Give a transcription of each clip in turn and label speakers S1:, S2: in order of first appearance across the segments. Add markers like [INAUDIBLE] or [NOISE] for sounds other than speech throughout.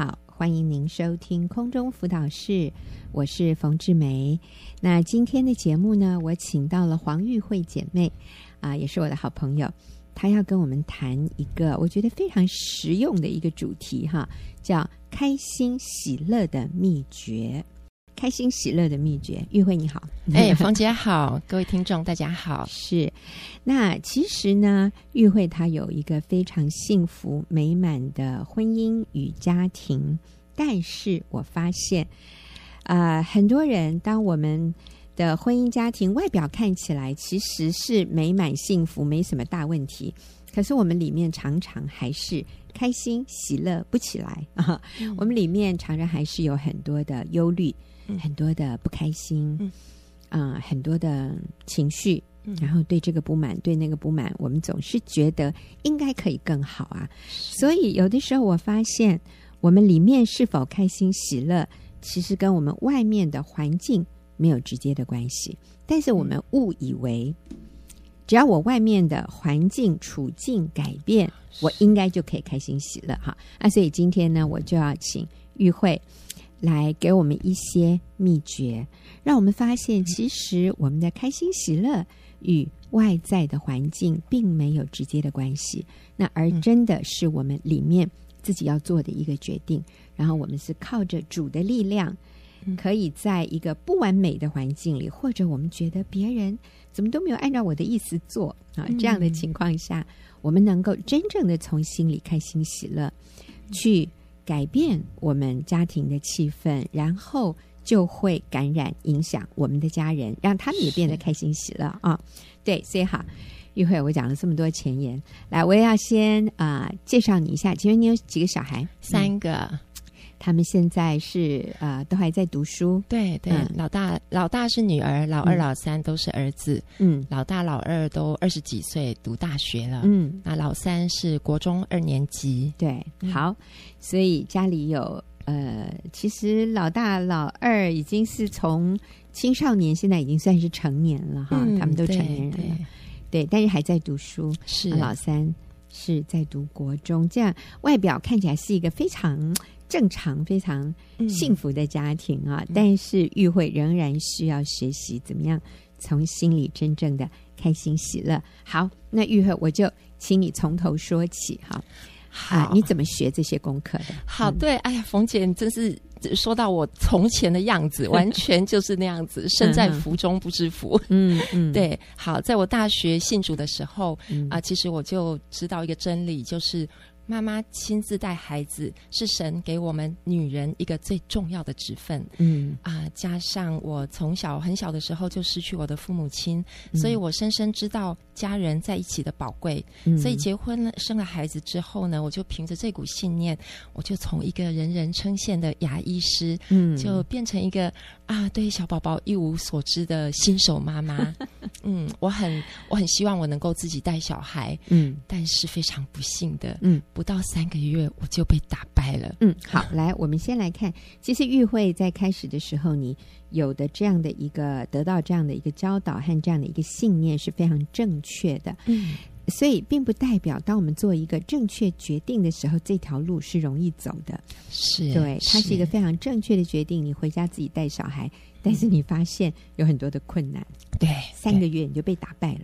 S1: 好，欢迎您收听空中辅导室，我是冯志梅。那今天的节目呢，我请到了黄玉慧姐妹，啊，也是我的好朋友，她要跟我们谈一个我觉得非常实用的一个主题哈，叫开心喜乐的秘诀。开心喜乐的秘诀，玉慧你好，
S2: 哎，[LAUGHS] 冯姐好，各位听众大家好。
S1: 是，那其实呢，玉慧她有一个非常幸福美满的婚姻与家庭，但是我发现，啊、呃，很多人当我们的婚姻家庭外表看起来其实是美满幸福，没什么大问题，可是我们里面常常还是开心喜乐不起来啊，[LAUGHS] 嗯、我们里面常常还是有很多的忧虑。很多的不开心，嗯，啊、呃，很多的情绪，嗯，然后对这个不满，对那个不满，我们总是觉得应该可以更好啊。所以有的时候我发现，我们里面是否开心喜乐，其实跟我们外面的环境没有直接的关系。但是我们误以为，只要我外面的环境处境改变，我应该就可以开心喜乐哈。啊，所以今天呢，我就要请玉慧。来给我们一些秘诀，让我们发现，其实我们的开心喜乐与外在的环境并没有直接的关系，那而真的是我们里面自己要做的一个决定。然后我们是靠着主的力量，可以在一个不完美的环境里，或者我们觉得别人怎么都没有按照我的意思做啊，这样的情况下，我们能够真正的从心里开心喜乐去。改变我们家庭的气氛，然后就会感染影响我们的家人，让他们也变得开心喜乐啊！对，所以好，一会，我讲了这么多前言，来，我也要先啊、介绍你一下。请问你有几个小孩？
S2: 三个。
S1: 他们现在是啊、呃，都还在读书。
S2: 对对、嗯，老大老大是女儿，老二老三都是儿子。嗯，老大老二都二十几岁，读大学了。嗯，那老三是国中二年级。
S1: 对，好，所以家里有呃，其实老大老二已经是从青少年，现在已经算是成年了哈、嗯，他们都成年人了。对，对，但是还在读书。是老三是在读国中，这样外表看起来是一个非常。正常、非常幸福的家庭啊，嗯、但是玉慧仍然需要学习怎么样从心里真正的开心喜乐。好，那玉慧，我就请你从头说起哈。好、啊，你怎么学这些功课的？
S2: 好，对，哎呀，冯姐，你真是说到我从前的样子，[LAUGHS] 完全就是那样子，身在福中不知福。嗯嗯，[LAUGHS] 对。好，在我大学信主的时候啊、嗯呃，其实我就知道一个真理，就是。妈妈亲自带孩子，是神给我们女人一个最重要的职分。嗯啊，加上我从小很小的时候就失去我的父母亲，嗯、所以我深深知道家人在一起的宝贵。嗯、所以结婚了，生了孩子之后呢，我就凭着这股信念，我就从一个人人称羡的牙医师，嗯，就变成一个啊，对小宝宝一无所知的新手妈妈。[LAUGHS] 嗯，我很我很希望我能够自己带小孩。嗯，但是非常不幸的，嗯。不到三个月，我就被打败了。
S1: 嗯，好，来，我们先来看，其实玉慧在开始的时候，你有的这样的一个得到这样的一个教导和这样的一个信念是非常正确的。嗯，所以并不代表当我们做一个正确决定的时候，这条路是容易走的。
S2: 是，
S1: 对，它是一个非常正确的决定。你回家自己带小孩，但是你发现有很多的困难。
S2: 对，
S1: 三个月你就被打败了。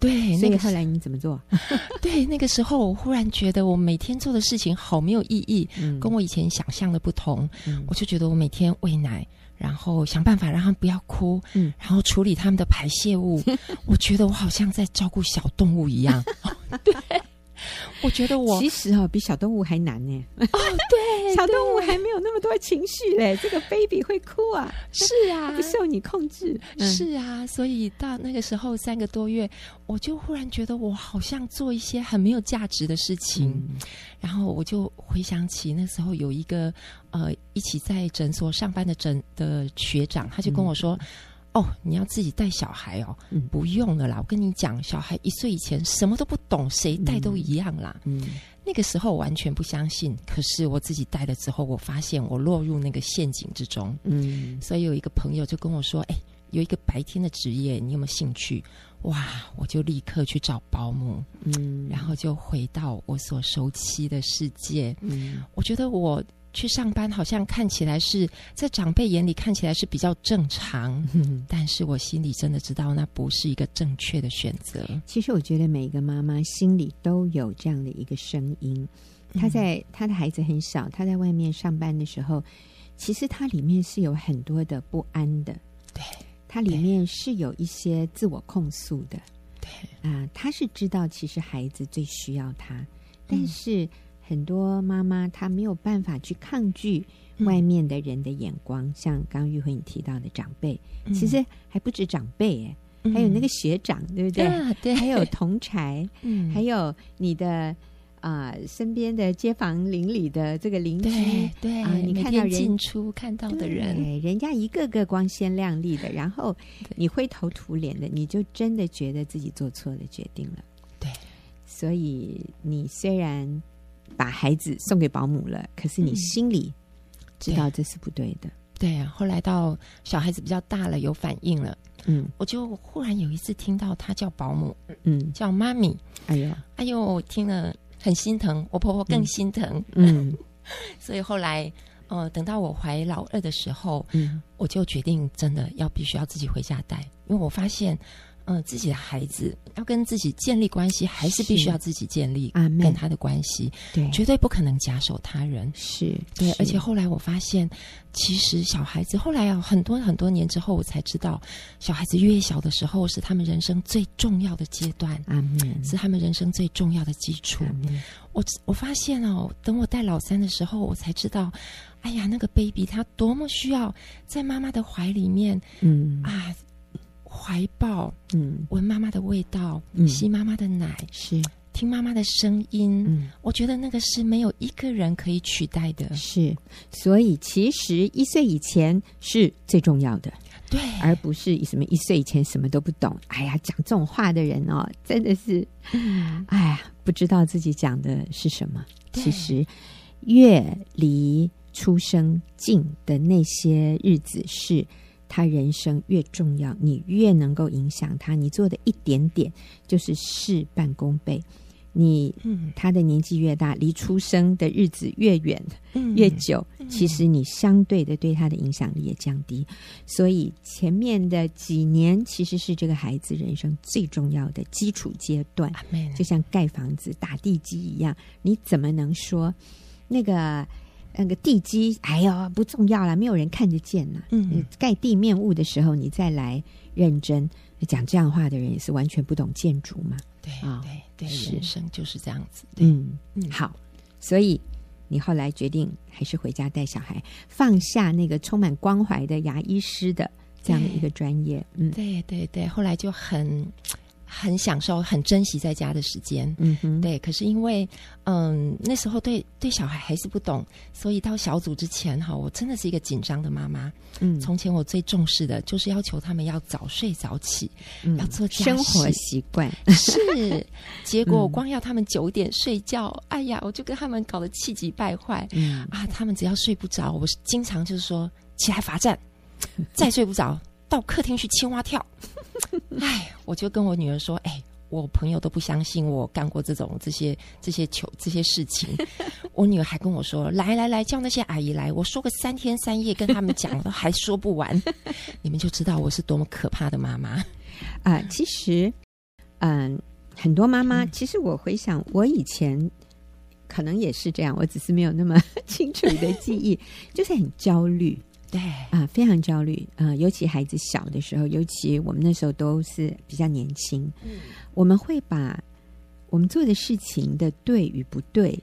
S2: 对，
S1: 那个后来你怎么做？[LAUGHS]
S2: 对，那个时候我忽然觉得我每天做的事情好没有意义，嗯、跟我以前想象的不同、嗯。我就觉得我每天喂奶，然后想办法让他们不要哭，嗯、然后处理他们的排泄物。[LAUGHS] 我觉得我好像在照顾小动物一样。[LAUGHS] 对。[LAUGHS] 我觉得我
S1: 其实哦，比小动物还难呢。
S2: 哦，[LAUGHS] 对，
S1: 小动物还没有那么多情绪嘞。这个 baby 会哭啊，
S2: 是啊，
S1: 不受你控制。
S2: 嗯、是啊，所以到那个时候三个多月，我就忽然觉得我好像做一些很没有价值的事情。嗯、然后我就回想起那时候有一个呃一起在诊所上班的诊的学长，他就跟我说。嗯哦，你要自己带小孩哦？嗯，不用了啦。我跟你讲，小孩一岁以前什么都不懂，谁带都一样啦。嗯，那个时候我完全不相信。可是我自己带了之后，我发现我落入那个陷阱之中。嗯，所以有一个朋友就跟我说：“哎，有一个白天的职业，你有没有兴趣？”哇，我就立刻去找保姆。嗯，然后就回到我所熟悉的世界。嗯，我觉得我。去上班，好像看起来是在长辈眼里看起来是比较正常，嗯，但是我心里真的知道那不是一个正确的选择。
S1: 其实我觉得每一个妈妈心里都有这样的一个声音，她在她的孩子很小，她在外面上班的时候，其实她里面是有很多的不安的，
S2: 对，
S1: 她里面是有一些自我控诉的，
S2: 对。
S1: 啊，她是知道其实孩子最需要她，但是。嗯很多妈妈她没有办法去抗拒外面的人的眼光，嗯、像刚刚玉慧你提到的长辈，嗯、其实还不止长辈哎，嗯、还有那个学长，对不对？
S2: 啊、对，
S1: 还有同才，嗯，还有你的啊、呃、身边的街坊邻里的这个邻居，
S2: 对，对
S1: 啊，你看到人
S2: 进出看到的人，
S1: 人家一个个光鲜亮丽的，然后你灰头土脸的，你就真的觉得自己做错了决定了，
S2: 对，
S1: 所以你虽然。把孩子送给保姆了，可是你心里知道这是不对的。
S2: 嗯、对啊，后来到小孩子比较大了，有反应了，嗯，我就忽然有一次听到他叫保姆，嗯，叫妈咪，哎呦，哎呦，我听了很心疼，我婆婆更心疼，嗯，嗯。[LAUGHS] 所以后来，呃，等到我怀老二的时候，嗯，我就决定真的要必须要自己回家带，因为我发现。嗯，自己的孩子要跟自己建立关系，还是必须要自己建立跟他的关系，对，绝对不可能假手他人。
S1: 是
S2: 对，而且后来我发现，其实小孩子后来啊，很多很多年之后，我才知道，小孩子越小的时候是他们人生最重要的阶段，是他们人生最重要的基础。我我发现哦，等我带老三的时候，我才知道，哎呀，那个 baby 他多么需要在妈妈的怀里面，嗯啊。怀抱，嗯，闻妈妈的味道，嗯，吸妈妈的奶，
S1: 是
S2: 听妈妈的声音，嗯，我觉得那个是没有一个人可以取代的，
S1: 是。所以其实一岁以前是最重要的，
S2: 对，
S1: 而不是什么一岁以前什么都不懂。哎呀，讲这种话的人哦，真的是，哎呀，不知道自己讲的是什么。其实越离出生近的那些日子是。他人生越重要，你越能够影响他。你做的一点点，就是事半功倍。你，嗯，他的年纪越大，离出生的日子越远，嗯、越久，其实你相对的对他的影响力也降低。所以前面的几年，其实是这个孩子人生最重要的基础阶段。就像盖房子、打地基一样，你怎么能说那个？那个地基，哎呦，不重要了，没有人看得见呐。嗯，盖地面物的时候，你再来认真讲这样话的人，也是完全不懂建筑嘛。
S2: 对啊，对对，人生就是这样子。
S1: 嗯嗯，好，所以你后来决定还是回家带小孩，放下那个充满关怀的牙医师的这样的一个专业。嗯，
S2: 对对对，后来就很。很享受，很珍惜在家的时间。嗯哼，对。可是因为，嗯，那时候对对小孩还是不懂，所以到小组之前哈，我真的是一个紧张的妈妈。嗯，从前我最重视的就是要求他们要早睡早起，嗯、要做家
S1: 生活习惯。
S2: 是，结果 [LAUGHS] 光要他们九点睡觉，嗯、哎呀，我就跟他们搞得气急败坏。嗯啊，他们只要睡不着，我经常就是说起来罚站，再睡不着。到客厅去青蛙跳，[LAUGHS] 哎，我就跟我女儿说：“哎，我朋友都不相信我干过这种这些这些球这些事情。[LAUGHS] ”我女儿还跟我说：“来来来，叫那些阿姨来，我说个三天三夜跟他们讲，都还说不完。”你们就知道我是多么可怕的妈妈 [LAUGHS]
S1: 啊、呃！其实，嗯、呃，很多妈妈，其实我回想，我以前可能也是这样，我只是没有那么清楚的记忆，就是很焦虑。
S2: 对。
S1: 啊，非常焦虑啊，尤其孩子小的时候，尤其我们那时候都是比较年轻，嗯，我们会把我们做的事情的对与不对，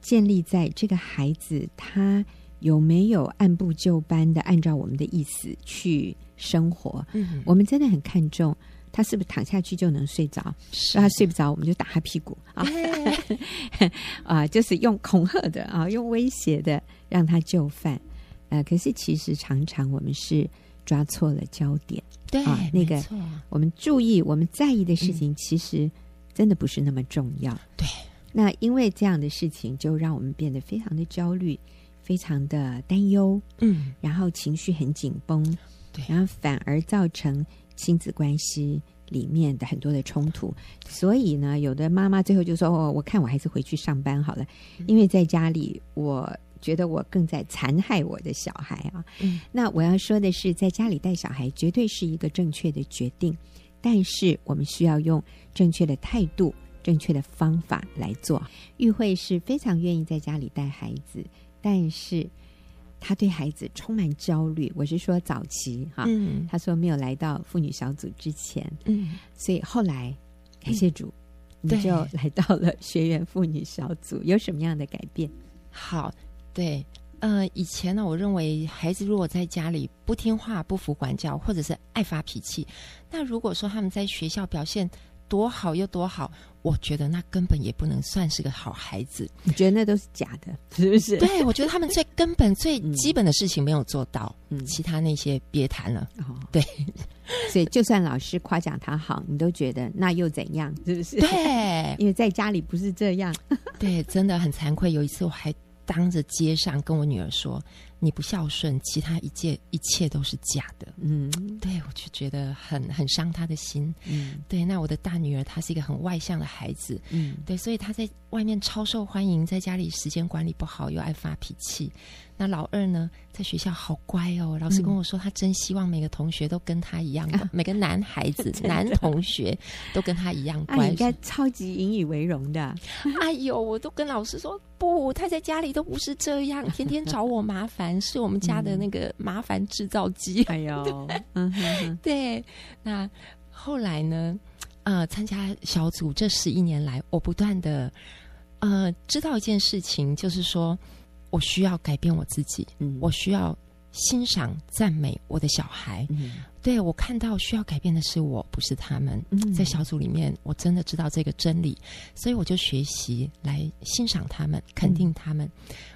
S1: 建立在这个孩子他有没有按部就班的按照我们的意思去生活。嗯，我们真的很看重他是不是躺下去就能睡着，让他睡不着，我们就打他屁股啊，[LAUGHS] 啊，就是用恐吓的啊，用威胁的让他就范。呃，可是其实常常我们是抓错了焦点，
S2: 对啊，
S1: 那个我们注意我们在意的事情，其实真的不是那么重要。
S2: 嗯、对，
S1: 那因为这样的事情，就让我们变得非常的焦虑，非常的担忧，嗯，然后情绪很紧绷，
S2: 对，
S1: 然后反而造成亲子关系里面的很多的冲突。所以呢，有的妈妈最后就说：“哦，我看我还是回去上班好了，因为在家里我。”觉得我更在残害我的小孩啊。
S2: 嗯，
S1: 那我要说的是，在家里带小孩绝对是一个正确的决定，但是我们需要用正确的态度、正确的方法来做。玉慧是非常愿意在家里带孩子，但是她对孩子充满焦虑。我是说早期哈，
S2: 嗯，
S1: 她说没有来到妇女小组之前，
S2: 嗯，
S1: 所以后来感谢主。嗯你就来到了学员妇女小组，有什么样的改变？
S2: 好，对，呃，以前呢，我认为孩子如果在家里不听话、不服管教，或者是爱发脾气，那如果说他们在学校表现多好又多好，我觉得那根本也不能算是个好孩子。
S1: 你觉得那都是假的，是不是？
S2: 对，我觉得他们最根本、最基本的事情没有做到，
S1: 嗯，
S2: 其他那些别谈了。
S1: 哦，
S2: 对，
S1: 所以就算老师夸奖他好，你都觉得那又怎样？是不是？
S2: 对，
S1: 因为在家里不是这样。
S2: 对，真的很惭愧。有一次我还当着街上跟我女儿说。你不孝顺，其他一切一切都是假的。
S1: 嗯，
S2: 对，我就觉得很很伤他的心。
S1: 嗯，
S2: 对。那我的大女儿她是一个很外向的孩子。
S1: 嗯，
S2: 对，所以她在外面超受欢迎，在家里时间管理不好，又爱发脾气。那老二呢，在学校好乖哦。老师跟我说，他真希望每个同学都跟他一样，[LAUGHS] 嗯、每个男孩子、[LAUGHS] 男同学都跟他一样乖。
S1: 他应该超级引以为荣的。[LAUGHS]
S2: 哎呦，我都跟老师说，不，他在家里都不是这样，天天找我麻烦，是我们家的那个麻烦制造机。
S1: 哎呦，[LAUGHS] 嗯哼哼，
S2: 对。那后来呢？呃，参加小组这十一年来，我不断的呃知道一件事情，就是说。我需要改变我自己，嗯，我需要欣赏、赞美我的小孩。嗯，对，我看到需要改变的是我，不是他们。嗯，在小组里面，我真的知道这个真理，所以我就学习来欣赏他们，肯定他们。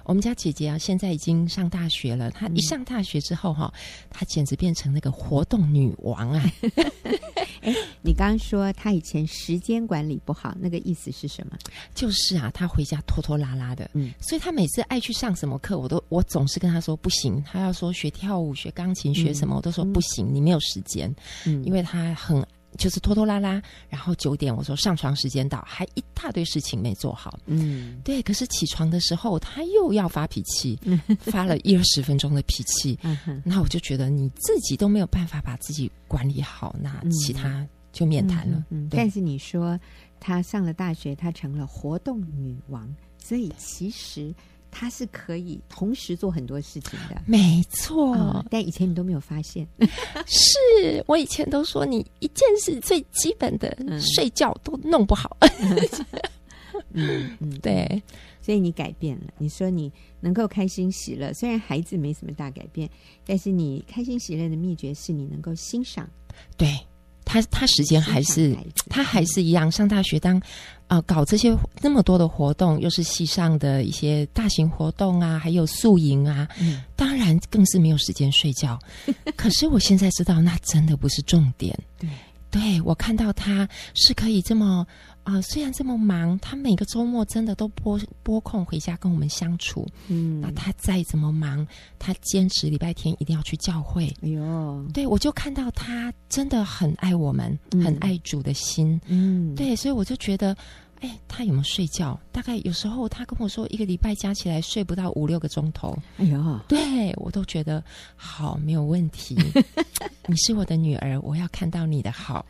S2: 嗯，我们家姐姐啊，现在已经上大学了。她一上大学之后，哈，她简直变成那个活动女王啊！[LAUGHS]
S1: 哎，你刚刚说她以前时间管理不好，那个意思是什么？
S2: 就是啊，她回家拖拖拉拉的，嗯，所以她每次爱去上什么课，我都我总是跟她说不行。她要说学跳舞、学钢琴、学什么，嗯、我都说不行，嗯、你没有时间，嗯，因为她很就是拖拖拉拉。然后九点我说上床时间到，还一大堆事情没做好，嗯，对。可是起床的时候他又要发脾气，发了一二十分钟的脾气，嗯，那我就觉得你自己都没有办法把自己管理好，那其他就免谈了。
S1: 嗯，嗯，但是你说他上了大学，他成了活动女王，所以其实她是可以同时做很多事情的。
S2: 没错，
S1: 嗯，但以前你都没有发现。[LAUGHS]
S2: 是我以前都说你一件事最基本的睡觉都弄不好。[LAUGHS]
S1: 嗯嗯，
S2: 对，
S1: 所以你改变了。你说你能够开心喜乐，虽然孩子没什么大改变，但是你开心喜乐的秘诀是你能够欣赏。
S2: 对他，他时间还是他还是一样上大学当啊、呃，搞这些那么多的活动，又是系上的一些大型活动啊，还有宿营啊，嗯、当然更是没有时间睡觉。[LAUGHS] 可是我现在知道，那真的不是重点。
S1: 对，
S2: 对我看到他是可以这么。啊、呃，虽然这么忙，他每个周末真的都拨拨空回家跟我们相处。嗯，那他再怎么忙，他坚持礼拜天一定要去教会。
S1: 哎呦，
S2: 对，我就看到他真的很爱我们，嗯、很爱主的心。嗯，对，所以我就觉得。哎，他有没有睡觉？大概有时候他跟我说，一个礼拜加起来睡不到五六个钟头。
S1: 哎呦，
S2: 对我都觉得好没有问题。[LAUGHS] 你是我的女儿，我要看到你的好。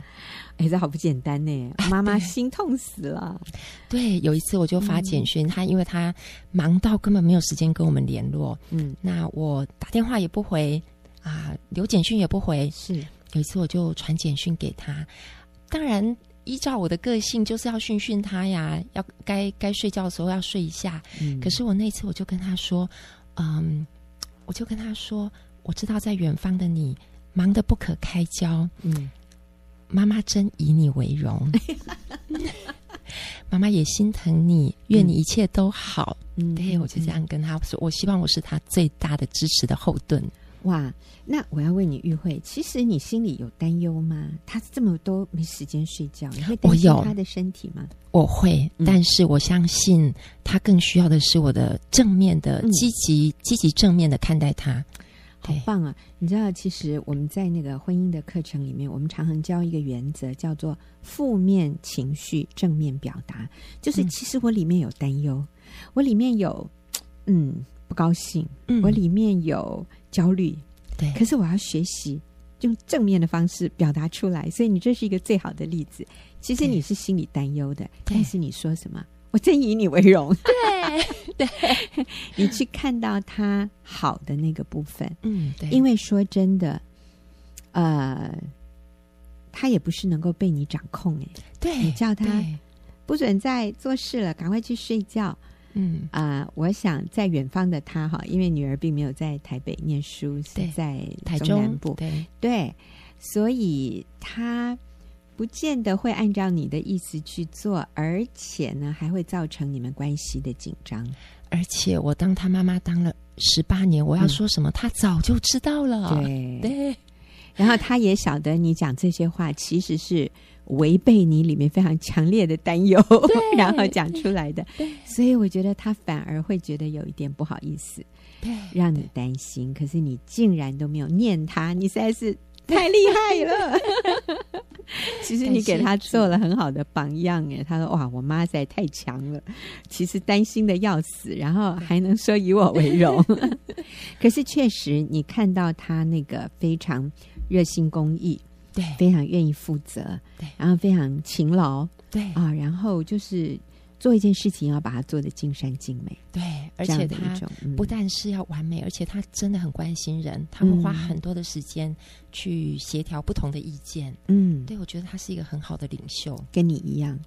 S1: 哎，这好不简单呢，[LAUGHS] 妈妈心痛死了。
S2: 对，有一次我就发简讯，嗯、他因为他忙到根本没有时间跟我们联络。嗯，那我打电话也不回啊，留简讯也不回。
S1: 是，
S2: 有一次我就传简讯给他，当然。依照我的个性，就是要训训他呀，要该该睡觉的时候要睡一下。嗯，可是我那次我就跟他说，嗯，我就跟他说，我知道在远方的你忙得不可开交，嗯，妈妈真以你为荣，[LAUGHS] 妈妈也心疼你，愿你一切都好。嗯，对，我就这样跟他说，我希望我是他最大的支持的后盾。
S1: 哇，那我要问你，玉慧，其实你心里有担忧吗？他这么多没时间睡觉，你会担心他的身体吗？
S2: 我会，嗯、但是我相信他更需要的是我的正面的、嗯、积极、积极正面的看待他。
S1: 好棒啊！你知道，其实我们在那个婚姻的课程里面，我们常常教一个原则，叫做负面情绪正面表达。就是其实我里面有担忧，我里面有嗯。不高兴，嗯、我里面有焦虑，
S2: 对，
S1: 可是我要学习用正面的方式表达出来，所以你这是一个最好的例子。其实你是心里担忧的，但是你说什么？我真以你为荣。
S2: 对。[LAUGHS] 对，
S1: 你去看到他好的那个部分，
S2: 嗯，对，
S1: 因为说真的，呃，他也不是能够被你掌控哎，
S2: 对，
S1: 你叫他不准再做事了，赶快去睡觉。
S2: 嗯
S1: 啊、呃，我想在远方的他哈，因为女儿并没有在台北念书，是在台中南部，
S2: 对
S1: 对，所以他不见得会按照你的意思去做，而且呢，还会造成你们关系的紧张。
S2: 而且我当他妈妈当了十八年，我要说什么，嗯、他早就知道了。
S1: 对
S2: 对，
S1: 然后他也晓得你讲这些话其实是。违背你里面非常强烈的担忧，[LAUGHS] 然后讲出来的，所以我觉得他反而会觉得有一点不好意思，
S2: 对，
S1: 让你担心。可是你竟然都没有念他，你实在是太厉害了。[LAUGHS] 其实你给他做了很好的榜样，哎，他说：“哇，我妈实在太强了。”其实担心的要死，然后还能说以我为荣。[LAUGHS] 可是确实，你看到他那个非常热心公益。
S2: 对，
S1: 非常愿意负责，
S2: 对，
S1: 然后非常勤劳，
S2: 对。
S1: 啊，然后就是做一件事情要把它做得尽善尽美，
S2: 对，而且他不但是要完美，嗯、而且他真的很关心人，他会花很多的时间去协调不同的意见，
S1: 嗯，
S2: 对，我觉得他是一个很好的领袖，
S1: 跟你一样，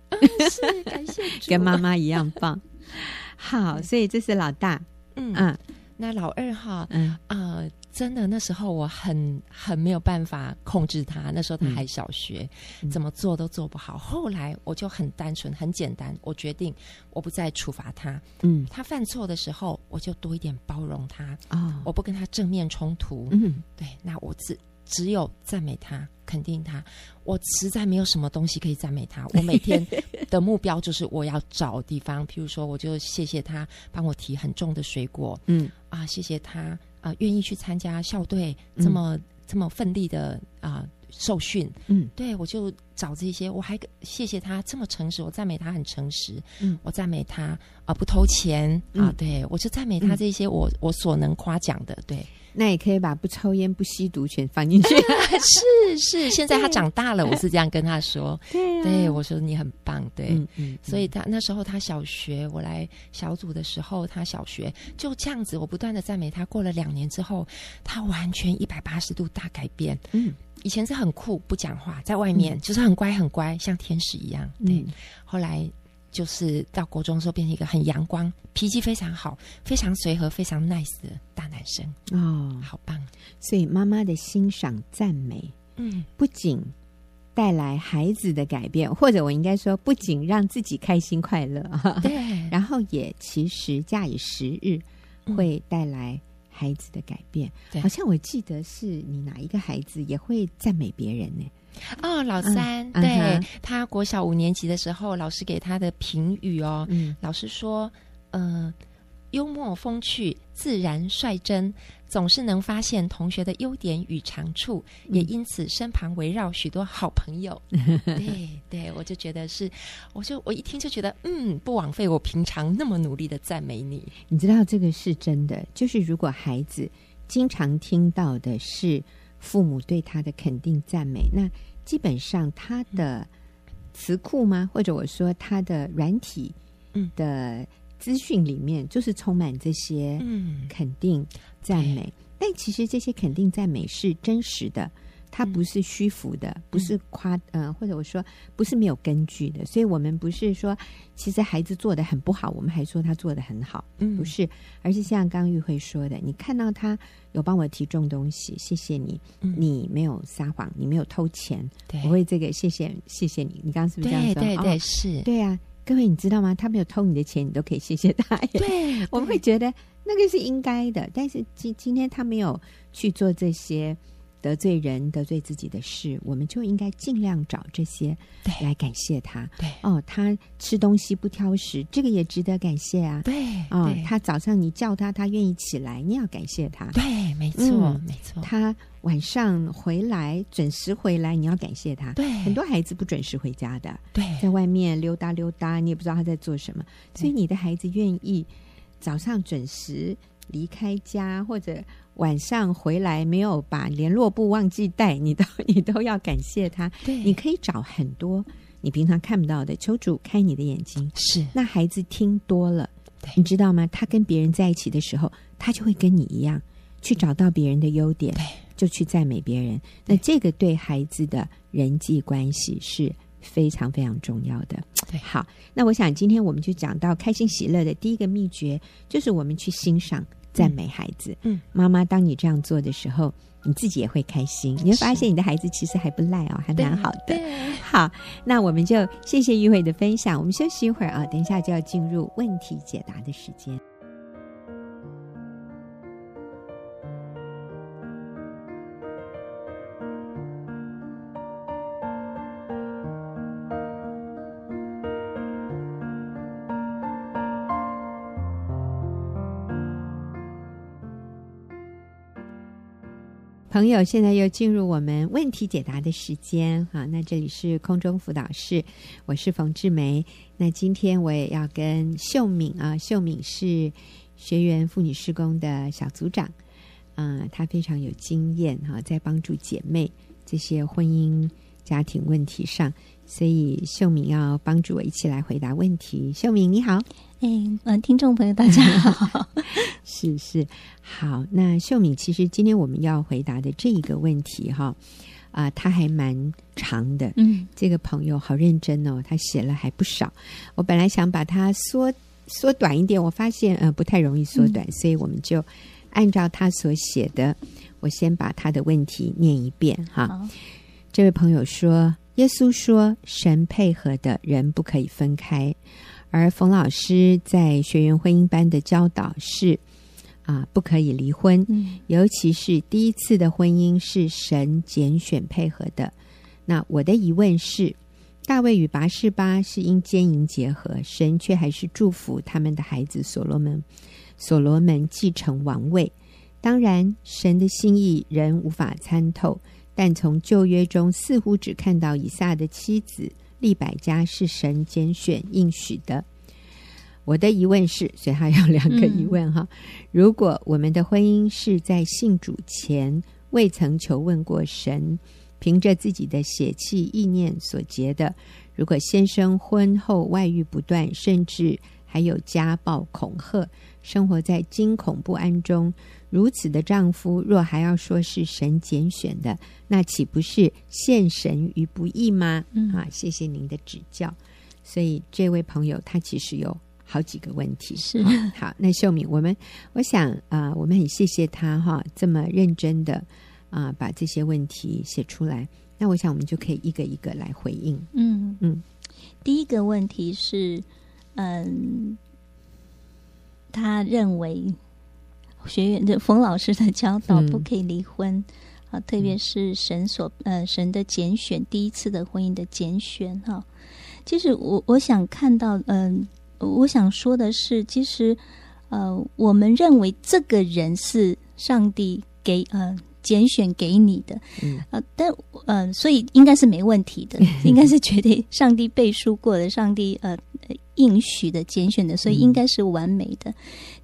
S2: 是感谢，[LAUGHS]
S1: 跟妈妈一样棒，[LAUGHS] 好，所以这是老大，
S2: 嗯。嗯，那老二哈，嗯。啊。呃真的，那时候我很很没有办法控制他。那时候他还小学，嗯、怎么做都做不好。后来我就很单纯、很简单，我决定我不再处罚他。
S1: 嗯，
S2: 他犯错的时候，我就多一点包容他。
S1: 哦，
S2: 我不跟他正面冲突。
S1: 嗯，
S2: 对，那我只只有赞美他、肯定他。我实在没有什么东西可以赞美他。我每天的目标就是我要找地方，譬如说，我就谢谢他帮我提很重的水果。[LAUGHS]
S1: 嗯
S2: 啊，谢谢他。啊、呃，愿意去参加校队这么、嗯、这么奋力的啊、呃、受训，
S1: 嗯，
S2: 对，我就找这些，我还谢谢他这么诚实，我赞美他很诚实，
S1: 嗯，
S2: 我赞美他啊、呃、不偷钱、嗯、啊，对我就赞美他这些我、嗯、我所能夸奖的，对。
S1: 那也可以把不抽烟、不吸毒全放进去。[LAUGHS]
S2: 是是，现在他长大了，[LAUGHS] 我是这样跟他说。
S1: 对、啊，
S2: 对我说你很棒，对，
S1: 嗯嗯、
S2: 所以他那时候他小学，我来小组的时候，他小学就这样子，我不断的赞美他。过了两年之后，他完全一百八十度大改变。
S1: 嗯，
S2: 以前是很酷，不讲话，在外面、嗯、就是很乖很乖，像天使一样。对，
S1: 嗯、
S2: 后来。就是到国中的时候，变成一个很阳光、脾气非常好、非常随和、非常 nice 的大男生。
S1: 哦，
S2: 好棒！
S1: 所以妈妈的欣赏、赞美，
S2: 嗯，
S1: 不仅带来孩子的改变，或者我应该说，不仅让自己开心快乐，
S2: 对，[LAUGHS]
S1: 然后也其实假以时日会带来孩子的改变。
S2: 对，
S1: 好像我记得是你哪一个孩子也会赞美别人呢？
S2: 哦，老三，
S1: 嗯、
S2: 对、
S1: 嗯、
S2: 他国小五年级的时候，老师给他的评语哦，
S1: 嗯、
S2: 老师说，嗯、呃，幽默风趣、自然率真，总是能发现同学的优点与长处，嗯、也因此身旁围绕许多好朋友。[LAUGHS] 对，对我就觉得是，我就我一听就觉得，嗯，不枉费我平常那么努力的赞美你。
S1: 你知道这个是真的，就是如果孩子经常听到的是。父母对他的肯定赞美，那基本上他的词库吗？或者我说他的软体的资讯里面，就是充满这些肯定赞美。但其实这些肯定赞美是真实的。它不是虚浮的，不是夸，嗯、呃，或者我说不是没有根据的，所以我们不是说其实孩子做的很不好，我们还说他做的很好，
S2: 嗯，
S1: 不是，而是像刚玉慧说的，你看到他有帮我提重东西，谢谢你，
S2: 嗯、
S1: 你没有撒谎，你没有偷钱，
S2: 对，
S1: 我会这个谢谢谢谢你，你刚刚是不是这样说？
S2: 对对对，
S1: 哦、
S2: 是，
S1: 对啊，各位你知道吗？他没有偷你的钱，你都可以谢谢他，
S2: 对，[LAUGHS]
S1: 我们会觉得那个是应该的，但是今今天他没有去做这些。得罪人、得罪自己的事，我们就应该尽量找这些来感谢他。
S2: 对
S1: 哦，他吃东西不挑食，这个也值得感谢啊。
S2: 对
S1: 哦，他早上你叫他，他愿意起来，你要感谢他。
S2: 对，没错，
S1: 嗯、
S2: 没错。
S1: 他晚上回来准时回来，你要感谢他。
S2: 对，
S1: 很多孩子不准时回家的，
S2: 对，
S1: 在外面溜达溜达，你也不知道他在做什么。所以你的孩子愿意早上准时。离开家，或者晚上回来没有把联络簿忘记带，你都 [LAUGHS] 你都要感谢他。
S2: 对，
S1: 你可以找很多你平常看不到的。求主开你的眼睛，
S2: 是
S1: 那孩子听多了，你知道吗？他跟别人在一起的时候，他就会跟你一样去找到别人的优点，
S2: 对，
S1: 就去赞美别人。那这个对孩子的人际关系是。非常非常重要的。
S2: 对，
S1: 好，那我想今天我们就讲到开心喜乐的第一个秘诀，就是我们去欣赏、赞美孩子。嗯，妈妈，当你这样做的时候，你自己也会开心，你会发现你的孩子其实还不赖哦，还蛮好的。好，那我们就谢谢玉慧的分享，我们休息一会儿啊，等一下就要进入问题解答的时间。朋友，现在又进入我们问题解答的时间哈。那这里是空中辅导室，我是冯志梅。那今天我也要跟秀敏啊，秀敏是学员妇女事工的小组长，啊，她非常有经验哈，在帮助姐妹这些婚姻家庭问题上，所以秀敏要帮助我一起来回答问题。秀敏你好。
S3: 哎，嗯，听众朋友，大家好。[LAUGHS]
S1: 是是，好。那秀敏，其实今天我们要回答的这一个问题，哈，啊，他还蛮长的。嗯，这个朋友好认真哦，他写了还不少。我本来想把它缩缩短一点，我发现呃不太容易缩短，嗯，所以我们就按照他所写的，我先把他的问题念一遍哈。这位朋友说：“耶稣说，神配合的人不可以分开。”而冯老师在学员婚姻班的教导是啊，不可以离婚，嗯，尤其是第一次的婚姻是神拣选配合的。那我的疑问是，大卫与拔示巴是因奸淫结合，神却还是祝福他们的孩子所罗门，所罗门继承王位。当然，神的心意人无法参透，但从旧约中似乎只看到以撒的妻子。利百家是神拣选应许的。我的疑问是，所以还有两个疑问哈。如果我们的婚姻是在信主前未曾求问过神，凭着自己的血气意念所结的，如果先生婚后外遇不断，甚至还有家暴恐吓，生活在惊恐不安中。如此的丈夫，若还要说是神拣选的，那岂不是陷神于不义吗？嗯，啊，谢谢您的指教。所以这位朋友他其实有好几个问题。
S3: 是
S1: 好，那秀敏，我们我想啊、呃，我们很谢谢他哈，这么认真的啊、呃，把这些问题写出来。那我想我们就可以一个一个来回应。
S3: 嗯嗯，第一个问题是，嗯，他认为。学员的冯老师的教导不可以离婚、嗯、啊，特别是神所呃神的拣选，第一次的婚姻的拣选哈、啊。其实我我想看到，嗯、呃，我想说的是，其实呃，我们认为这个人是上帝给呃拣选给你的，嗯啊，但嗯、呃，所以应该是没问题的，[LAUGHS] 应该是绝对上帝背书过的，上帝呃。应许的拣选的，所以应该是完美的。嗯、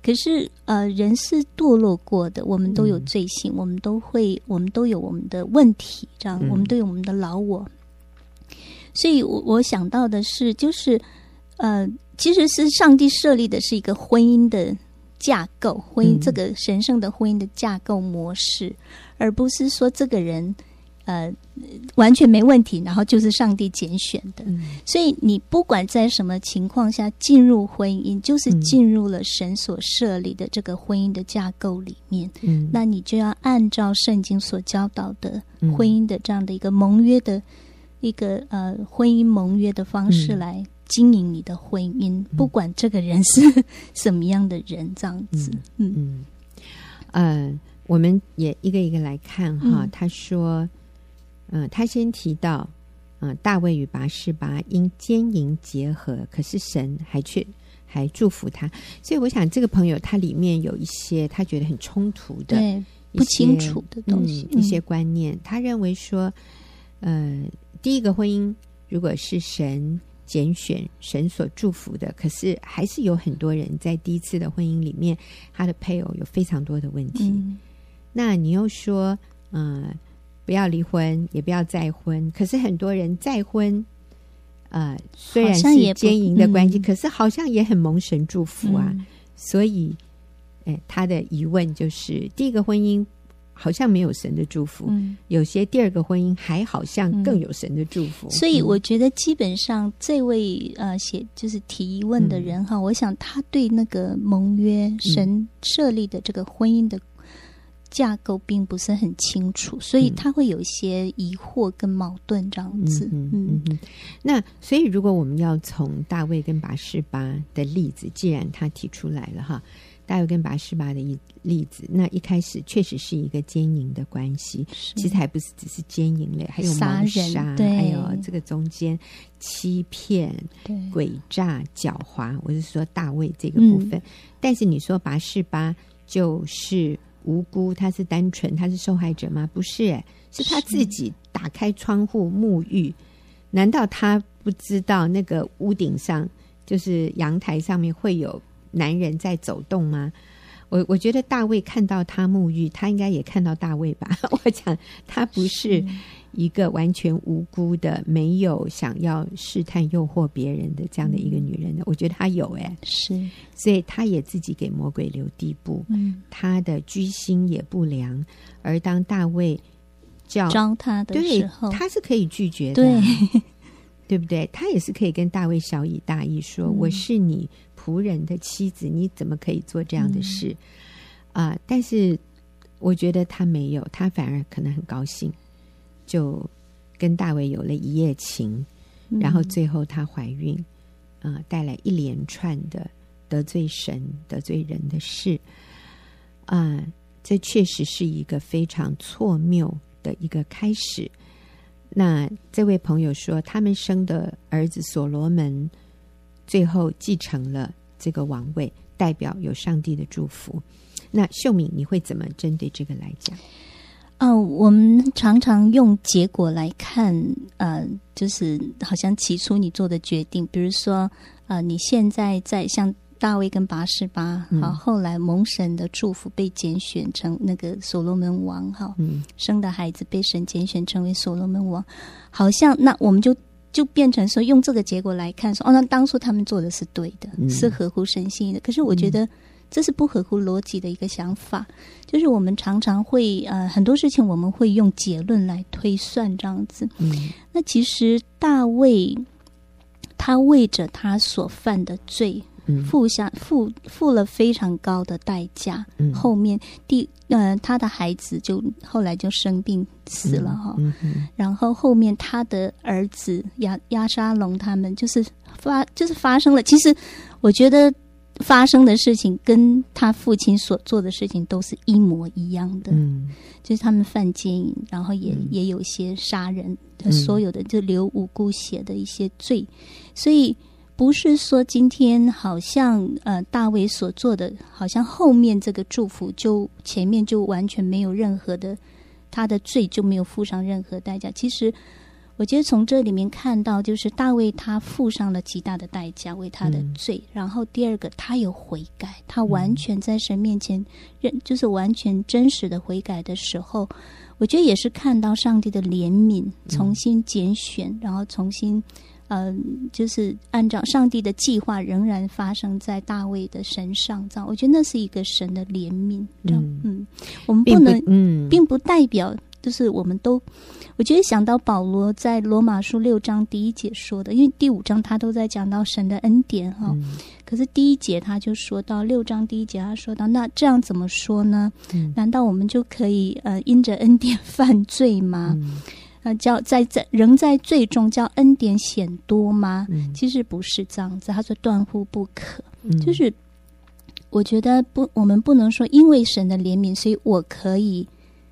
S3: 可是，呃，人是堕落过的，我们都有罪性，嗯、我们都会，我们都有我们的问题，这样，嗯、我们都有我们的老我。所以我我想到的是，就是，呃，其实是上帝设立的是一个婚姻的架构，婚姻、嗯、这个神圣的婚姻的架构模式，而不是说这个人。呃，完全没问题，然后就是上帝拣选的，嗯、所以你不管在什么情况下进入婚姻，就是进入了神所设立的这个婚姻的架构里面，嗯，那你就要按照圣经所教导的婚姻的这样的一个盟约的一个呃婚姻盟约的方式来经营你的婚姻，嗯、不管这个人是 [LAUGHS] 什么样的人，这样子，嗯。嗯，
S1: 呃，我们也一个一个来看哈，嗯、他说。嗯，他先提到，嗯，大卫与拔示巴因奸淫结合，可是神还却还祝福他，所以我想这个朋友他里面有一些他觉得很冲突的、
S3: 不清楚的东西，
S1: 嗯、一些观念。嗯、他认为说，呃，第一个婚姻如果是神拣选神所祝福的，可是还是有很多人在第一次的婚姻里面，他的配偶有非常多的问题。嗯、那你又说，嗯、呃，不要离婚，也不要再婚，可是很多人再婚，呃，虽然是奸淫的关系，嗯、可是好像也很蒙神祝福啊。嗯、所以，哎，他的疑问就是，第一个婚姻。好像没有神的祝福，嗯、有些第二个婚姻还好像更有神的祝福。
S3: 嗯、所以我觉得基本上这位呃写就是提问的人哈，嗯、我想他对那个盟约神设立的这个婚姻的架构并不是很清楚，嗯、所以他会有一些疑惑跟矛盾这样子。嗯嗯嗯。
S1: 那所以如果我们要从大卫跟拔示巴的例子，既然他提出来了哈。大卫跟拔示巴的一例子，那一开始确实是一个奸淫的关系，其实还不是只是奸淫类，还有谋杀，
S3: 对
S1: 还有这个中间欺骗、对诡诈、狡猾。我是说大卫这个部分，嗯、但是你说拔示巴就是无辜，他是单纯，他是受害者吗？不是，哎，是他自己打开窗户沐浴，难道他不知道那个屋顶上就是阳台上面会有？男人在走动吗？我我觉得大卫看到他沐浴，他应该也看到大卫吧。[LAUGHS] 我讲他不是一个完全无辜的，没有想要试探诱惑别人的这样的一个女人呢。我觉得她有哎，
S3: 是，
S1: 所以她也自己给魔鬼留地步。嗯，她的居心也不良。而当大卫叫
S3: 招他的时候，
S1: 他是可以拒绝的，
S3: 对，[LAUGHS]
S1: 对不对？他也是可以跟大卫小以大义说：“我是你。”仆人的妻子，你怎么可以做这样的事啊？嗯呃，但是我觉得他没有，他反而可能很高兴，就跟大卫有了一夜情，然后最后她怀孕，啊、呃，带来一连串的得罪神、得罪人的事啊、呃，这确实是一个非常错谬的一个开始。那这位朋友说，他们生的儿子所罗门。最后继承了这个王位，代表有上帝的祝福。那秀敏，你会怎么针对这个来讲？
S3: 嗯、呃，我们常常用结果来看，呃，就是好像起初你做的决定，比如说，呃，你现在在像大卫跟拔示巴，好、嗯，后来蒙神的祝福被拣选成那个所罗门王，哈，嗯，生的孩子被神拣选成为所罗门王，好像那我们就。就变成说，用这个结果来看，说哦，那当初他们做的是对的，嗯、是合乎神心意的。可是我觉得这是不合乎逻辑的一个想法。嗯、就是我们常常会呃很多事情我们会用结论来推算这样子。嗯，那其实大卫他为着他所犯的罪。付下付付了非常高的代价，嗯、后面第呃他的孩子就后来就生病死了哈，嗯嗯、然后后面他的儿子亚亚沙龙他们就是发就是发生了，其实我觉得发生的事情跟他父亲所做的事情都是一模一样的，嗯、就是他们犯奸淫，然后也、嗯、也有些杀人，所有的就流无辜血的一些罪，所以。不是说今天好像呃大卫所做的，好像后面这个祝福就前面就完全没有任何的他的罪就没有付上任何代价。其实我觉得从这里面看到，就是大卫他付上了极大的代价为他的罪。嗯、然后第二个，他有悔改，他完全在神面前认，就是完全真实的悔改的时候，我觉得也是看到上帝的怜悯，重新拣选，然后重新。嗯、呃，就是按照上帝的计划，仍然发生在大卫的身上。这样，我觉得那是一个神的怜悯。这样，嗯，嗯，我们不能，嗯，并不代表就是我们都。我觉得想到保罗在罗马书六章第一节说的，因为第五章他都在讲到神的恩典哈，嗯、可是第一节他就说到六章第一节他说到，那这样怎么说呢？嗯、难道我们就可以呃因着恩典犯罪吗？嗯那叫在在仍在罪中，叫恩典显多吗？嗯、其实不是这样子，他说断乎不可。嗯、就是我觉得不，我们不能说因为神的怜悯，所以我可以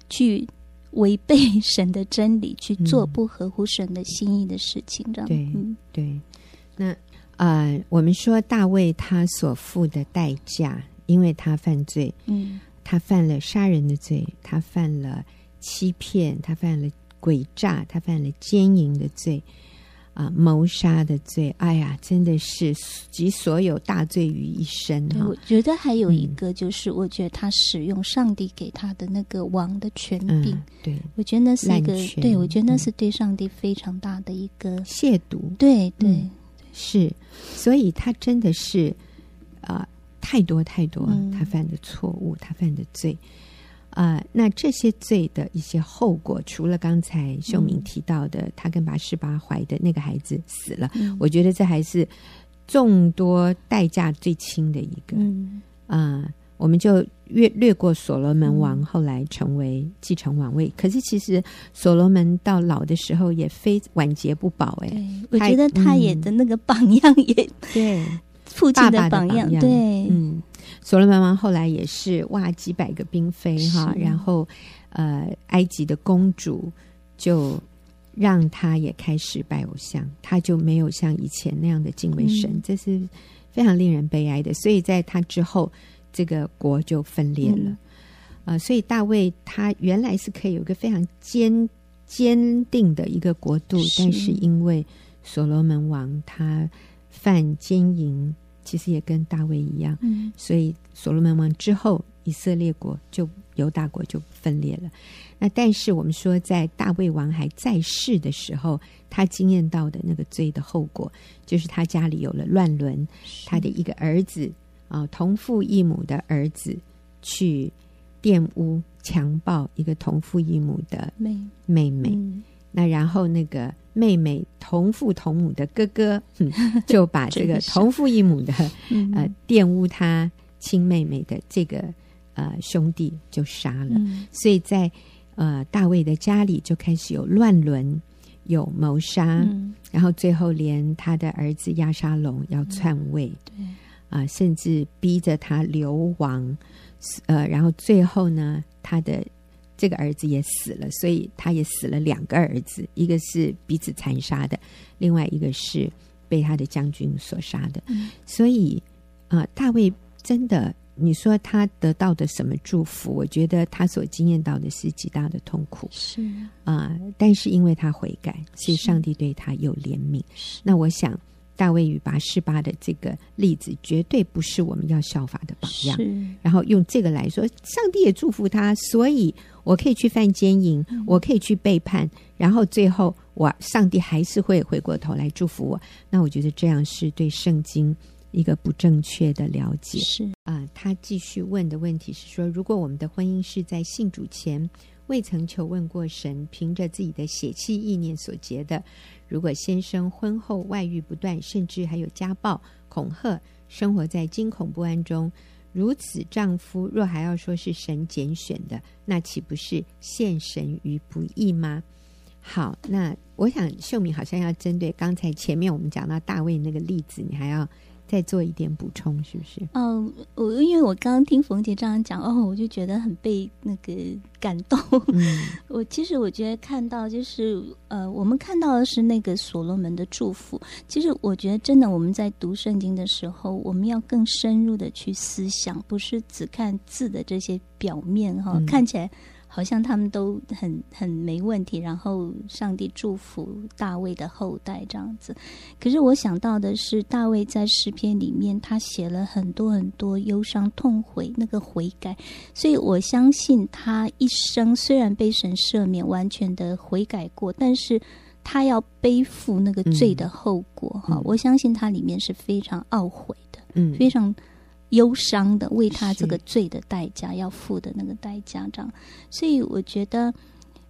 S3: 去违背神的真理，去做不合乎神的心意的事情。这样，
S1: 对，嗯、对。那啊、呃，我们说大卫他所付的代价，因为他犯罪，嗯，他犯了杀人的罪，他犯了欺骗，他犯了。诡诈，他犯了奸淫的罪啊，谋杀的罪，哎呀，真的是集所有大罪于一身哈。
S3: 我觉得还有一个就是，我觉得他使用上帝给他的那个王的权柄，
S1: 嗯、对
S3: 我觉得那是一
S1: 个，
S3: 对我觉得那是对上帝非常大的一个
S1: 亵渎。
S3: 对对、
S1: 嗯，是，所以他真的是啊、呃，太多太多他犯的错误，嗯、他犯的罪。啊、呃，那这些罪的一些后果，除了刚才秀敏提到的，他、嗯、跟拔十八怀的那个孩子死了，嗯、我觉得这还是众多代价最轻的一个。嗯啊、呃，我们就略略过所罗门王后来成为继承王位，嗯、可是其实所罗门到老的时候也非晚节不保哎。
S3: 我觉得他也的那个榜样也、嗯、
S1: 对。
S3: 父亲的榜样，对，
S1: 嗯，所罗门王后来也是哇，几百个嫔妃哈，然后呃，埃及的公主就让他也开始拜偶像，他就没有像以前那样的敬畏神，嗯、这是非常令人悲哀的。所以在他之后，这个国就分裂了呃。所以大卫他原来是可以有一个非常坚坚定的一个国度，是但是因为所罗门王他。犯奸淫，其实也跟大卫一样，嗯、所以所罗门王之后，以色列国就犹大国就分裂了。那但是我们说，在大卫王还在世的时候，他经验到的那个罪的后果，就是他家里有了乱伦，他的一个儿子啊，同父异母的儿子去玷污、强暴一个同父异母的妹妹妹。嗯那然后那个妹妹同父同母的哥哥，嗯、[LAUGHS] 就把这个同父异母的呃玷污他亲妹妹的这个呃兄弟就杀了。嗯、所以在呃大卫的家里就开始有乱伦，有谋杀，嗯、然后最后连他的儿子亚沙龙要篡位，啊、甚至逼着他流亡，呃，然后最后呢，他的。这个儿子也死了，所以他也死了两个儿子，一个是彼此残杀的，另外一个是被他的将军所杀的。嗯、所以啊、呃，大卫真的，你说他得到的什么祝福？我觉得他所经验到的是极大的痛苦。是啊、呃，但是因为他悔改，所以上帝对他有怜悯。是那我想。大卫与拔示巴的这个例子，绝对不是我们要效法的榜样。然后用这个来说，上帝也祝福他，所以我可以去犯奸淫，嗯、我可以去背叛，然后最后我上帝还是会回过头来祝福我。那我觉得这样是对圣经一个不正确的了解。是啊、呃，他继续问的问题是说，如果我们的婚姻是在信主前未曾求问过神，凭着自己的血气意念所结的。如果先生婚后外遇不断，甚至还有家暴、恐吓，生活在惊恐不安中，如此丈夫若还要说是神拣选的，那岂不是陷神于不义吗？好，那我想秀敏好像要针对刚才前面我们讲到大卫那个例子，你还要。再做一点补充，是不是？
S3: 嗯，我因为我刚刚听冯姐这样讲，哦，我就觉得很被那个感动。嗯，[LAUGHS] 我其实我觉得看到就是呃，我们看到的是那个所罗门的祝福。其实我觉得真的，我们在读圣经的时候，我们要更深入的去思想，不是只看字的这些表面哈，嗯，看起来。好像他们都很很没问题，然后上帝祝福大卫的后代这样子。可是我想到的是，大卫在诗篇里面，他写了很多很多忧伤痛悔那个悔改，所以我相信他一生虽然被神赦免，完全的悔改过，但是他要背负那个罪的后果哈。嗯、我相信他里面是非常懊悔的，嗯，非常。忧伤的，为他这个罪的代价要付的那个代价，这样，所以我觉得，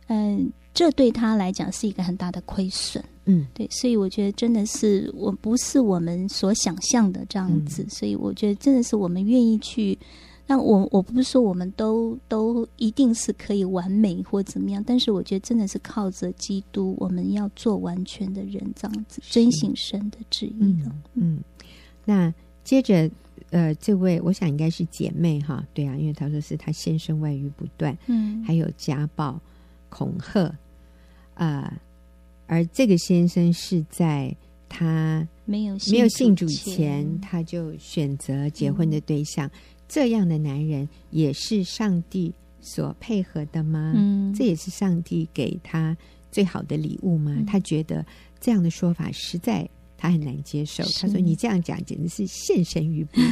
S3: 嗯、呃，这对他来讲是一个很大的亏损，嗯，对，所以我觉得真的是我不是我们所想象的这样子，嗯、所以我觉得真的是我们愿意去，那我我不是说我们都都一定是可以完美或怎么样，但是我觉得真的是靠着基督，我们要做完全的人，这样子，遵行神的旨意的，
S1: 嗯，嗯，那接着。呃，这位我想应该是姐妹哈，对啊，因为她说是她先生外遇不断，嗯，还有家暴、恐吓，啊、呃，而这个先生是在他没有没有信主前，他就选择结婚的对象，嗯、这样的男人也是上帝所配合的吗？嗯，这也是上帝给他最好的礼物吗？嗯、他觉得这样的说法实在他很难接受。他说：“你这样讲简直是陷身于不义。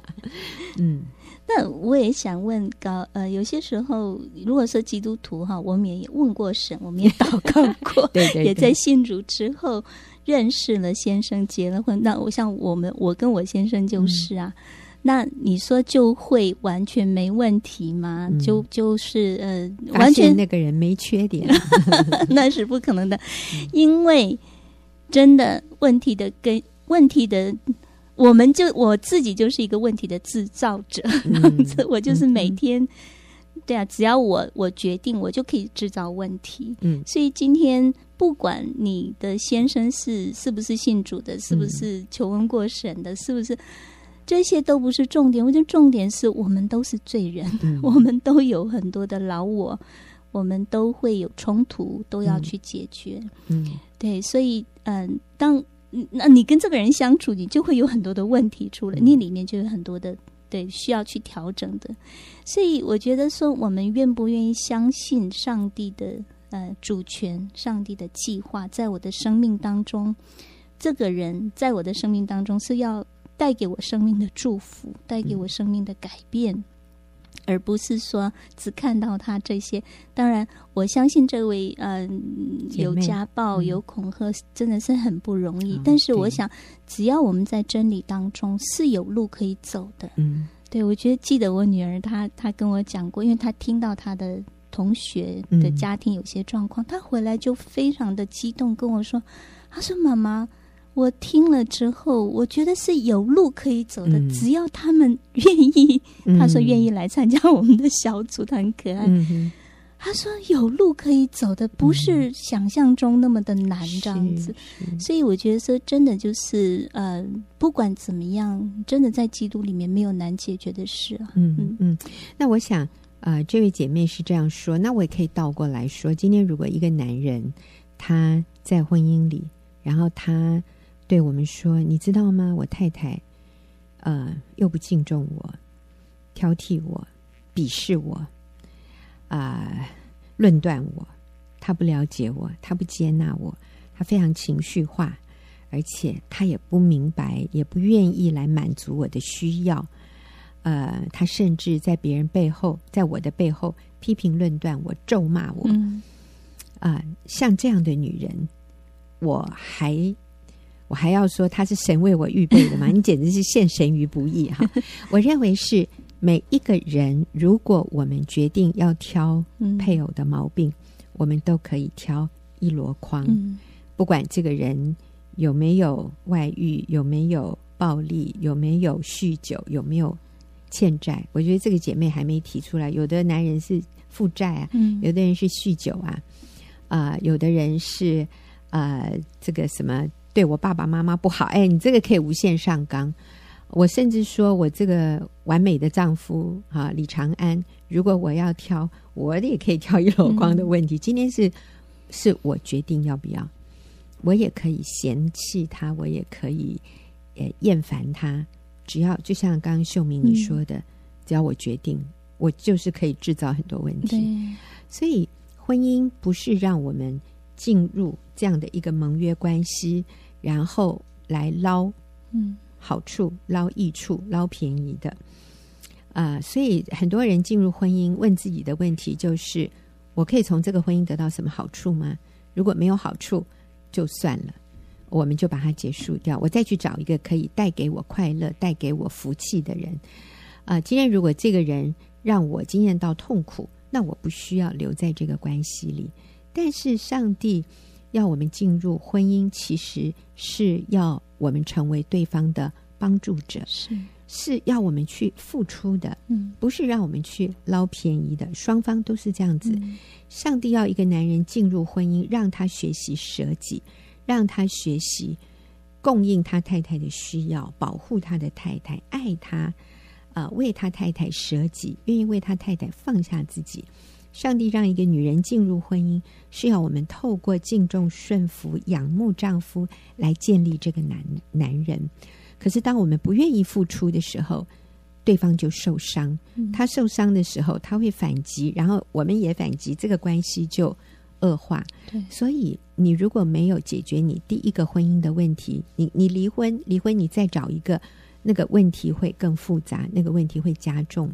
S1: [LAUGHS] ”嗯，
S3: 那我也想问高呃，有些时候如果说基督徒哈，我们也问过神，我们也祷告过，[LAUGHS]
S1: 对，对对，
S3: 也在信主之后认识了先生，结了婚。那我像我们，我跟我先生就是啊。嗯那你说就会完全没问题吗？嗯、就就是呃，完全
S1: 那个人没缺点，[LAUGHS]
S3: 那是不可能的，因为真的问题的根，问题的，我们就我自己就是一个问题的制造者，这样子，嗯、[LAUGHS] 我就是每天，嗯、对啊，只要我我决定，我就可以制造问题。嗯，所以今天不管你的先生是是不是信主的，是不是求问过神的，是不是？这些都不是重点，我觉得重点是我们都是罪人，嗯、[LAUGHS] 我们都有很多的老我，我们都会有冲突，都要去解决。嗯，对，所以嗯、呃，当那你跟这个人相处，你就会有很多的问题出来，你里面就有很多的对需要去调整的。所以我觉得说，我们愿不愿意相信上帝的呃主权，上帝的计划，在我的生命当中，这个人在我的生命当中是要。带给我生命的祝福，带给我生命的改变，嗯、而不是说只看到他这些。当然，我相信这位嗯、呃、有家暴、有恐吓，真的是很不容易。嗯、但是，我想，只要我们在真理当中是有路可以走的。嗯，对，我觉得记得我女儿她她跟我讲过，因为她听到她的同学的家庭有些状况，嗯、她回来就非常的激动跟我说：“她说妈妈。”我听了之后，我觉得是有路可以走的，嗯、只要他们愿意。嗯、他说愿意来参加我们的小组，他很可爱。嗯、他说有路可以走的，不是想象中那么的难，这样子。所以我觉得说，真的就是呃，不管怎么样，真的在基督里面没有难解决的事啊。
S1: 嗯嗯嗯。那我想，呃，这位姐妹是这样说，那我也可以倒过来说，今天如果一个男人他在婚姻里，然后他。对我们说：“你知道吗？我太太，呃，又不敬重我，挑剔我，鄙视我，啊、呃，论断我。她不了解我，她不接纳我，她非常情绪化，而且她也不明白，也不愿意来满足我的需要。呃，她甚至在别人背后，在我的背后批评论断我，咒骂我。嗯，啊、呃，像这样的女人，我还。”我还要说他是神为我预备的吗？[LAUGHS] 你简直是陷神于不义哈！[LAUGHS] 我认为是每一个人，如果我们决定要挑配偶的毛病，嗯、我们都可以挑一箩筐。嗯、不管这个人有没有外遇，有没有暴力，有没有酗酒，有没有欠债，我觉得这个姐妹还没提出来。有的男人是负债啊，嗯、有的人是酗酒啊，啊、呃，有的人是啊、呃，这个什么。对我爸爸妈妈不好，哎，你这个可以无限上纲。我甚至说我这个完美的丈夫啊，李长安，如果我要挑，我也可以挑一箩筐的问题。嗯、今天是是我决定要不要，我也可以嫌弃他，我也可以呃厌烦他。只要就像刚刚秀明你说的，嗯、只要我决定，我就是可以制造很多问题。所以婚姻不是让我们进入这样的一个盟约关系。然后来捞嗯好处、捞益处、捞便宜的啊、呃，所以很多人进入婚姻问自己的问题就是：我可以从这个婚姻得到什么好处吗？如果没有好处，就算了，我们就把它结束掉。我再去找一个可以带给我快乐、带给我福气的人啊、呃。今天如果这个人让我经验到痛苦，那我不需要留在这个关系里。但是上帝。要我们进入婚姻，其实是要我们成为对方的帮助者，是是要我们去付出的，嗯，不是让我们去捞便宜的。双方都是这样子。嗯、上帝要一个男人进入婚姻，让他学习舍己，让他学习供应他太太的需要，保护他的太太，爱他，啊、呃，为他太太舍己，愿意为他太太放下自己。上帝让一个女人进入婚姻，是要我们透过敬重、顺服、仰慕丈夫来建立这个男男人。可是，当我们不愿意付出的时候，对方就受伤。他受伤的时候，他会反击，然后我们也反击，这个关系就恶化。
S3: 对，
S1: 所以你如果没有解决你第一个婚姻的问题，你你离婚，离婚你再找一个，那个问题会更复杂，那个问题会加重。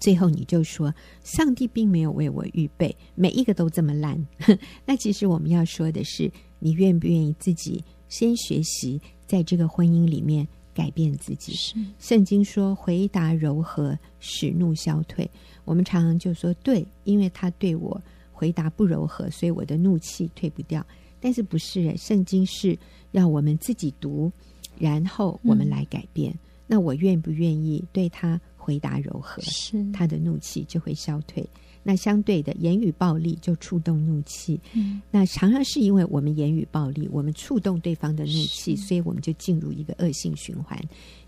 S1: 最后你就说，上帝并没有为我预备，每一个都这么烂。[LAUGHS] 那其实我们要说的是，你愿不愿意自己先学习，在这个婚姻里面改变自己？
S3: 是。
S1: 圣经说，回答柔和，使怒消退。我们常常就说，对，因为他对我回答不柔和，所以我的怒气退不掉。但是不是？圣经是要我们自己读，然后我们来改变。嗯、那我愿不愿意对他？回答柔和，是他的怒气就会消退。那相对的，言语暴力就触动怒气。嗯，那常常是因为我们言语暴力，我们触动对方的怒气，所以我们就进入一个恶性循环。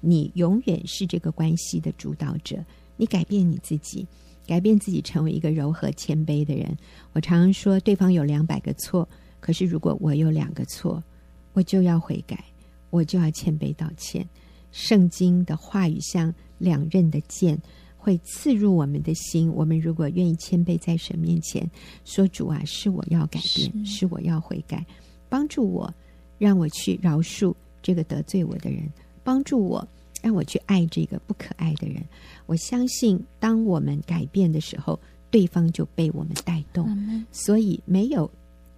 S1: 你永远是这个关系的主导者。你改变你自己，改变自己，成为一个柔和谦卑的人。我常常说，对方有两百个错，可是如果我有两个错，我就要悔改，我就要谦卑道歉。圣经的话语像两刃的剑，会刺入我们的心。我们如果愿意谦卑在神面前，说：“主啊，是我要改变，是，是我要悔改，帮助我，让我去饶恕这个得罪我的人，帮助我，让我去爱这个不可爱的人。”我相信，当我们改变的时候，对方就被我们带动。嗯、所以，没有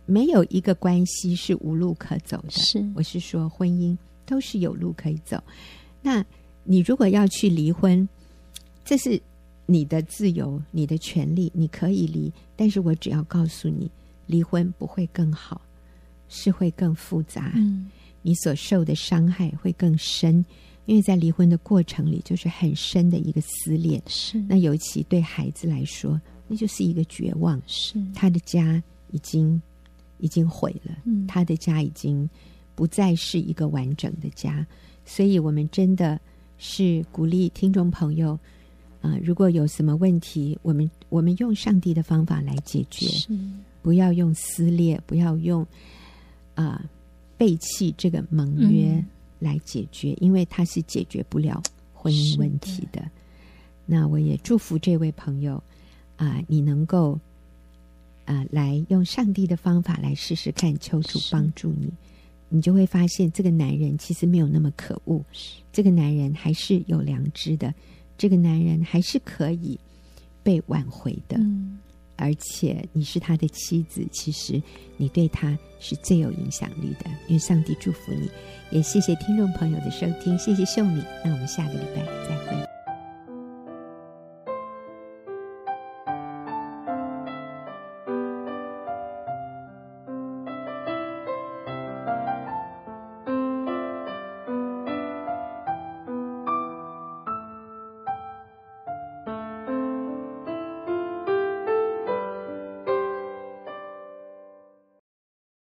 S1: 没有一个关系是无路可走的。
S3: 是，
S1: 我是说，婚姻都是有路可以走。那你如果要去离婚，这是你的自由、你的权利，你可以离。但是我只要告诉你，离婚不会更好，是会更复杂。嗯，你所受的伤害会更深，因为在离婚的过程里，就是很深的一个撕裂。
S3: 是，
S1: 那尤其对孩子来说，那就是一个绝望。
S3: 是，
S1: 他的家已经已经毁了，嗯，他的家已经不再是一个完整的家。所以，我们真的是鼓励听众朋友啊、呃，如果有什么问题，我们我们用上帝的方法来解决，不要用撕裂，不要用啊、呃、背弃这个盟约来解决，嗯、因为它是解决不了婚姻问题的。的。那我也祝福这位朋友啊、呃，你能够啊、呃、来用上帝的方法来试试看，求主帮助你。你就会发现，这个男人其实没有那么可恶，这个男人还是有良知的，这个男人还是可以被挽回的。嗯，而且你是他的妻子，其实你对他是最有影响力的。愿上帝祝福你，也谢谢听众朋友的收听，谢谢秀敏，那我们下个礼拜再会。